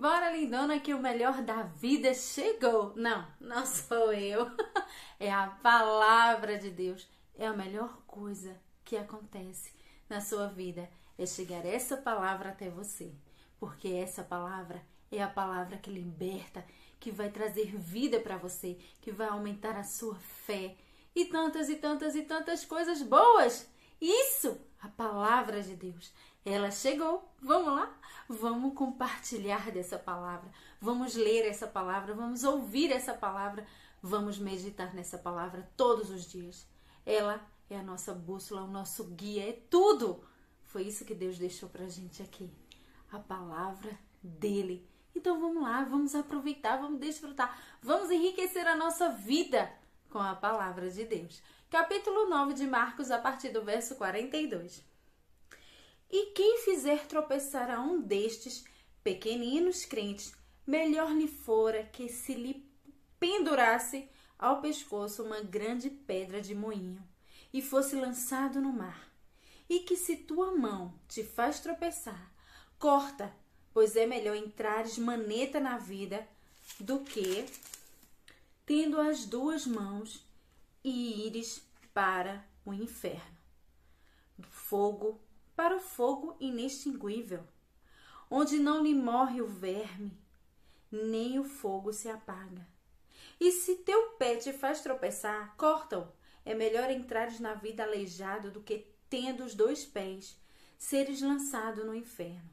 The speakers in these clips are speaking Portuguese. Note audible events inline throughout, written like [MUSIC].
Bora, lindona, que o melhor da vida chegou. Não, não sou eu. [LAUGHS] É a palavra de Deus. É a melhor coisa que acontece na sua vida. É chegar essa palavra até você. Porque essa palavra é a palavra que liberta, que vai trazer vida para você, que vai aumentar a sua fé. E tantas e tantas e tantas coisas boas. Isso, a palavra de Deus. Ela chegou. Vamos lá? Vamos compartilhar dessa palavra. Vamos ler essa palavra. Vamos ouvir essa palavra. Vamos meditar nessa palavra todos os dias. Ela é a nossa bússola, o nosso guia, é tudo. Foi isso que Deus deixou pra gente aqui. A palavra dele. Então vamos lá, vamos aproveitar, vamos desfrutar, vamos enriquecer a nossa vida com a palavra de Deus. Capítulo 9 de Marcos, a partir do verso 42. E quem fizer tropeçar a um destes pequeninos crentes, melhor lhe fora que se lhe pendurasse ao pescoço uma grande pedra de moinho e fosse lançado no mar. E que se tua mão te faz tropeçar, corta, pois é melhor entrares maneta na vida do que tendo as duas mãos e ires para o inferno. Fogo para o fogo inextinguível, onde não lhe morre o verme, nem o fogo se apaga. E se teu pé te faz tropeçar, corta-o. É melhor entrares na vida aleijado do que, tendo os dois pés, seres lançado no inferno,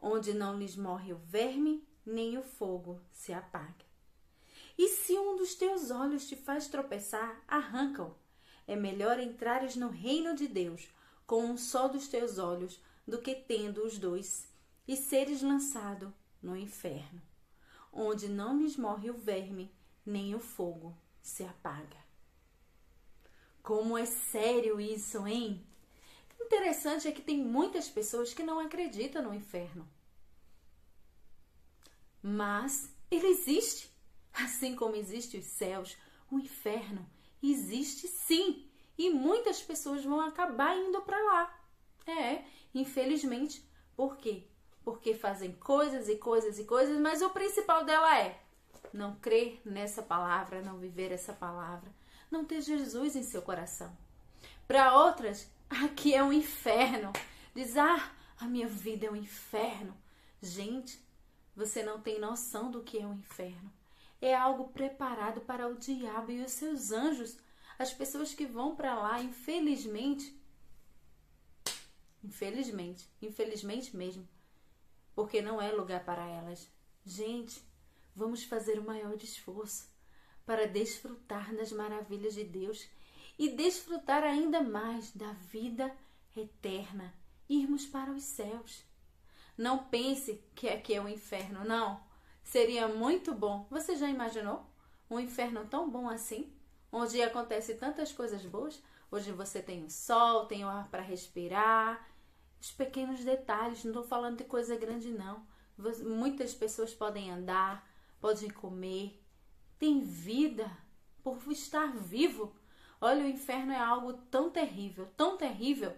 onde não lhes morre o verme, nem o fogo se apaga. E se um dos teus olhos te faz tropeçar, arranca-o. É melhor entrares no reino de Deus com um só dos teus olhos do que tendo os dois e seres lançado no inferno, onde não lhes morre o verme, nem o fogo se apaga. Como é sério isso, hein? Interessante é que tem muitas pessoas que não acreditam no inferno. Mas ele existe. Assim como existe os céus, o inferno existe sim e muitas pessoas vão acabar indo para lá. É, infelizmente. Por quê? Porque fazem coisas e coisas e coisas, mas o principal dela é não crer nessa palavra, não viver essa palavra, não ter Jesus em seu coração. Para outras, aqui é um inferno. Diz: "Ah, a minha vida é um inferno". Gente, você não tem noção do que é um inferno. É algo preparado para o diabo e os seus anjos as pessoas que vão para lá, infelizmente, infelizmente, infelizmente mesmo, porque não é lugar para elas. Gente, vamos fazer o maior esforço para desfrutar das maravilhas de Deus e desfrutar ainda mais da vida eterna, irmos para os céus. Não pense que aqui é o um inferno, não. Seria muito bom. Você já imaginou um inferno tão bom assim? Onde acontece tantas coisas boas. Hoje você tem o sol, tem o ar para respirar, os pequenos detalhes. Não estou falando de coisa grande, não. Muitas pessoas podem andar, podem comer, tem vida por estar vivo. Olha, o inferno é algo tão terrível, tão terrível,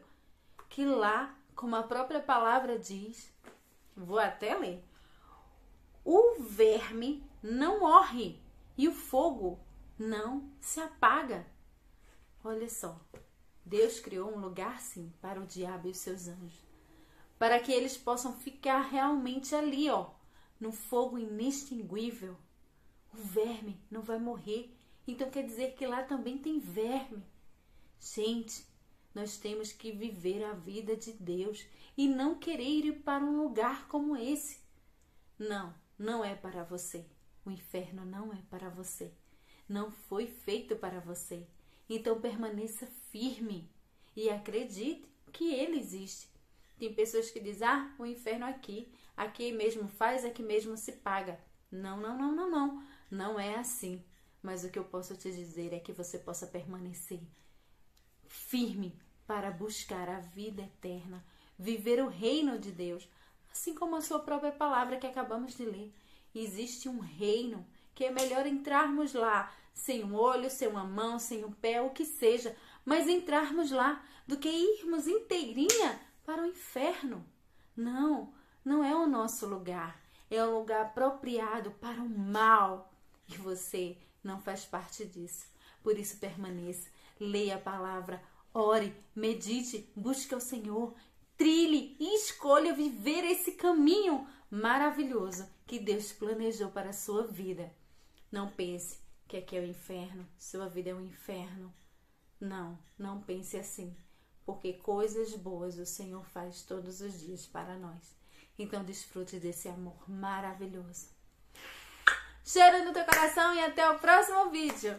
que lá, como a própria palavra diz, vou até ler: o verme não morre e o fogo não se apaga. Olha só, Deus criou um lugar sim para o diabo e os seus anjos, para que eles possam ficar realmente ali, ó, no fogo inextinguível. O verme não vai morrer, então quer dizer que lá também tem verme. Gente, nós temos que viver a vida de Deus e não querer ir para um lugar como esse. Não, não é para você. O inferno não é para você não foi feito para você. Então permaneça firme e acredite que ele existe. Tem pessoas que dizem: "Ah, o inferno aqui, aqui mesmo faz, aqui mesmo se paga". Não, não, não, não, não. Não é assim. Mas o que eu posso te dizer é que você possa permanecer firme para buscar a vida eterna, viver o reino de Deus, assim como a sua própria palavra que acabamos de ler. Existe um reino que é melhor entrarmos lá sem um olho, sem uma mão, sem um pé, o que seja, mas entrarmos lá do que irmos inteirinha para o inferno. Não, não é o nosso lugar. é um lugar apropriado para o mal e você não faz parte disso. Por isso, permaneça, leia a palavra, ore, medite, busque o Senhor, trilhe e escolha viver esse caminho maravilhoso que Deus planejou para a sua vida. Não pense que aqui é o inferno, sua vida é um inferno. Não, não pense assim, porque coisas boas o Senhor faz todos os dias para nós. Então desfrute desse amor maravilhoso. Cheiro no teu coração e até o próximo vídeo.